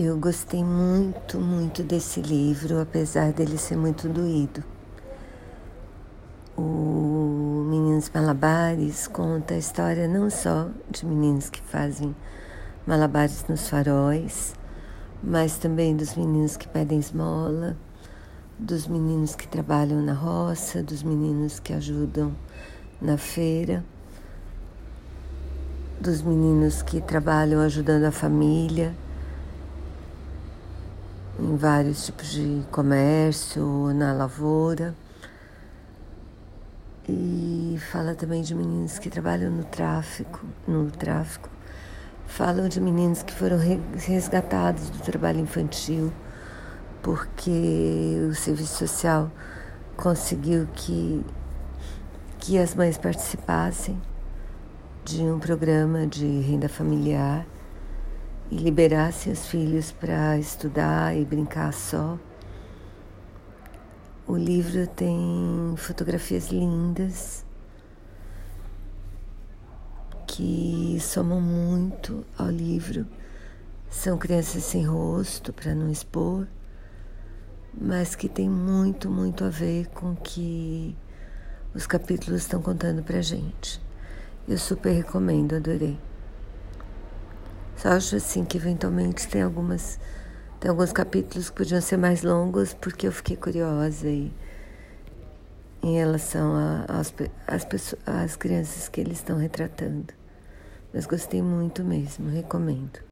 Eu gostei muito, muito desse livro, apesar dele ser muito doído. O Meninos Malabares conta a história não só de meninos que fazem malabares nos faróis, mas também dos meninos que pedem esmola, dos meninos que trabalham na roça, dos meninos que ajudam na feira, dos meninos que trabalham ajudando a família em vários tipos de comércio, na lavoura. E fala também de meninos que trabalham no tráfico, no tráfico. Falam de meninos que foram resgatados do trabalho infantil porque o serviço social conseguiu que, que as mães participassem de um programa de renda familiar e liberassem os filhos para estudar e brincar só. O livro tem fotografias lindas que somam muito ao livro. São crianças sem rosto para não expor, mas que tem muito, muito a ver com o que os capítulos estão contando para gente. Eu super recomendo, adorei. Só acho assim que eventualmente tem algumas tem alguns capítulos que podiam ser mais longos porque eu fiquei curiosa e em relação às crianças que eles estão retratando. Mas gostei muito mesmo, recomendo.